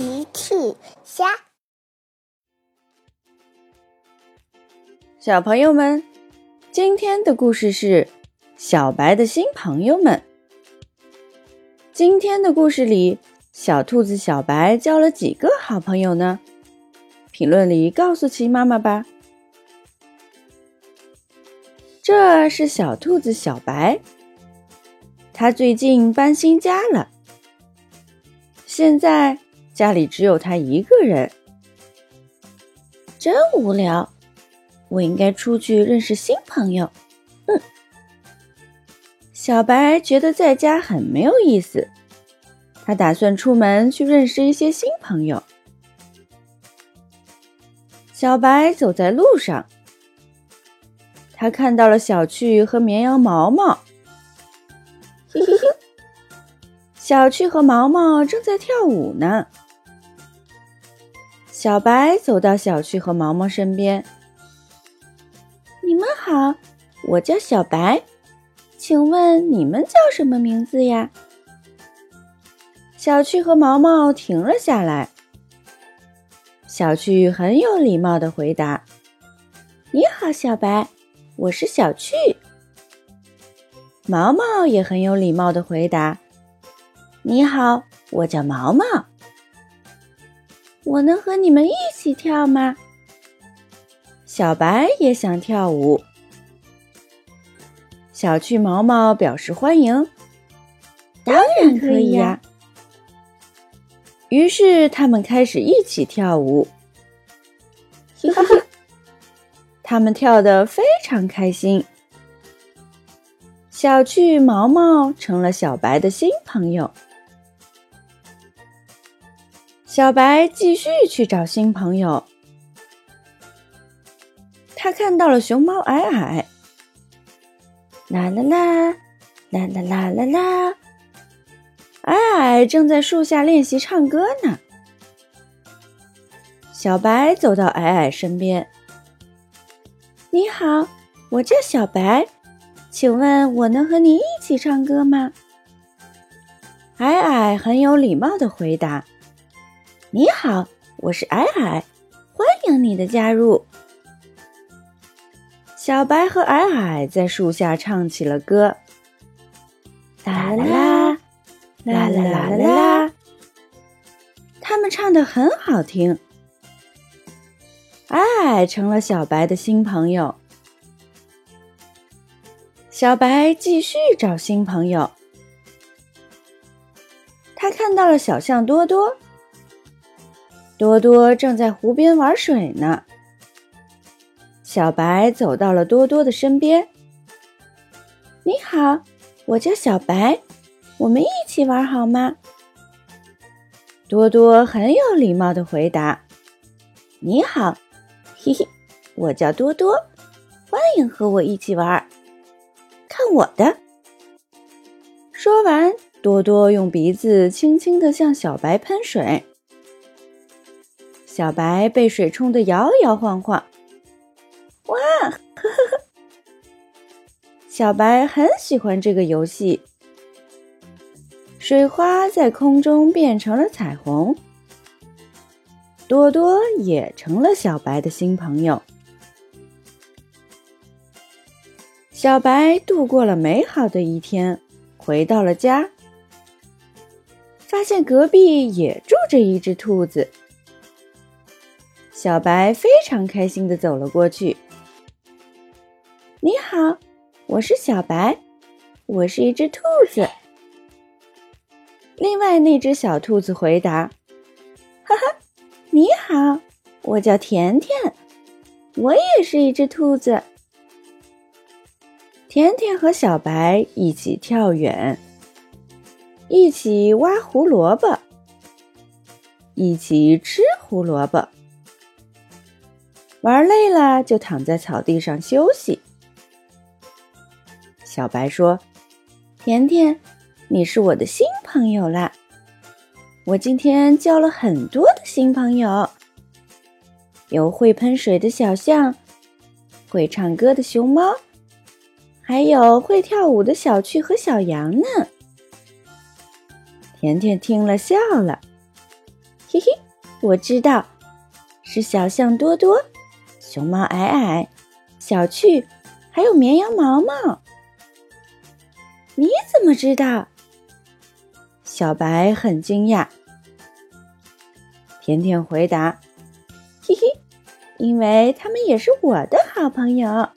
奇趣虾，小朋友们，今天的故事是小白的新朋友们。今天的故事里，小兔子小白交了几个好朋友呢？评论里告诉奇妈妈吧。这是小兔子小白，他最近搬新家了，现在。家里只有他一个人，真无聊。我应该出去认识新朋友。嗯，小白觉得在家很没有意思，他打算出门去认识一些新朋友。小白走在路上，他看到了小趣和绵羊毛毛。嘿嘿嘿，小趣和毛毛正在跳舞呢。小白走到小趣和毛毛身边。你们好，我叫小白，请问你们叫什么名字呀？小趣和毛毛停了下来。小趣很有礼貌的回答：“你好，小白，我是小趣。”毛毛也很有礼貌的回答：“你好，我叫毛毛。”我能和你们一起跳吗？小白也想跳舞。小趣毛毛表示欢迎，当然可以呀。于是他们开始一起跳舞，哈哈，他们跳得非常开心。小趣毛毛成了小白的新朋友。小白继续去找新朋友。他看到了熊猫矮矮，啦啦啦，啦啦啦啦啦，矮矮正在树下练习唱歌呢。小白走到矮矮身边：“你好，我叫小白，请问我能和你一起唱歌吗？”矮矮很有礼貌的回答。你好，我是矮矮，欢迎你的加入。小白和矮矮在树下唱起了歌，啦啦啦，啦啦啦啦啦，他们唱的很好听。矮矮成了小白的新朋友。小白继续找新朋友，他看到了小象多多。多多正在湖边玩水呢。小白走到了多多的身边。“你好，我叫小白，我们一起玩好吗？”多多很有礼貌的回答。“你好，嘿嘿，我叫多多，欢迎和我一起玩。看我的！”说完，多多用鼻子轻轻的向小白喷水。小白被水冲得摇摇晃晃，哇！呵呵呵。小白很喜欢这个游戏。水花在空中变成了彩虹，多多也成了小白的新朋友。小白度过了美好的一天，回到了家，发现隔壁也住着一只兔子。小白非常开心的走了过去。你好，我是小白，我是一只兔子。另外那只小兔子回答：“哈哈，你好，我叫甜甜，我也是一只兔子。”甜甜和小白一起跳远，一起挖胡萝卜，一起吃胡萝卜。玩累了，就躺在草地上休息。小白说：“甜甜，你是我的新朋友啦！我今天交了很多的新朋友，有会喷水的小象，会唱歌的熊猫，还有会跳舞的小趣和小羊呢。”甜甜听了笑了：“嘿嘿，我知道，是小象多多、熊猫矮矮、小趣，还有绵羊毛毛。你怎么知道？小白很惊讶。甜甜回答：“嘿嘿，因为他们也是我的好朋友。”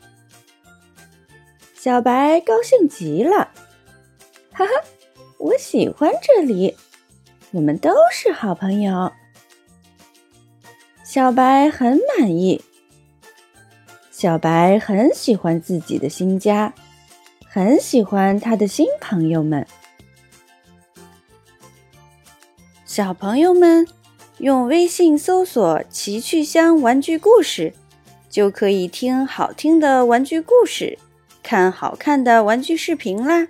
小白高兴极了，哈哈，我喜欢这里，我们都是好朋友。小白很满意，小白很喜欢自己的新家，很喜欢他的新朋友们。小朋友们，用微信搜索“奇趣箱玩具故事”，就可以听好听的玩具故事。看好看的玩具视频啦！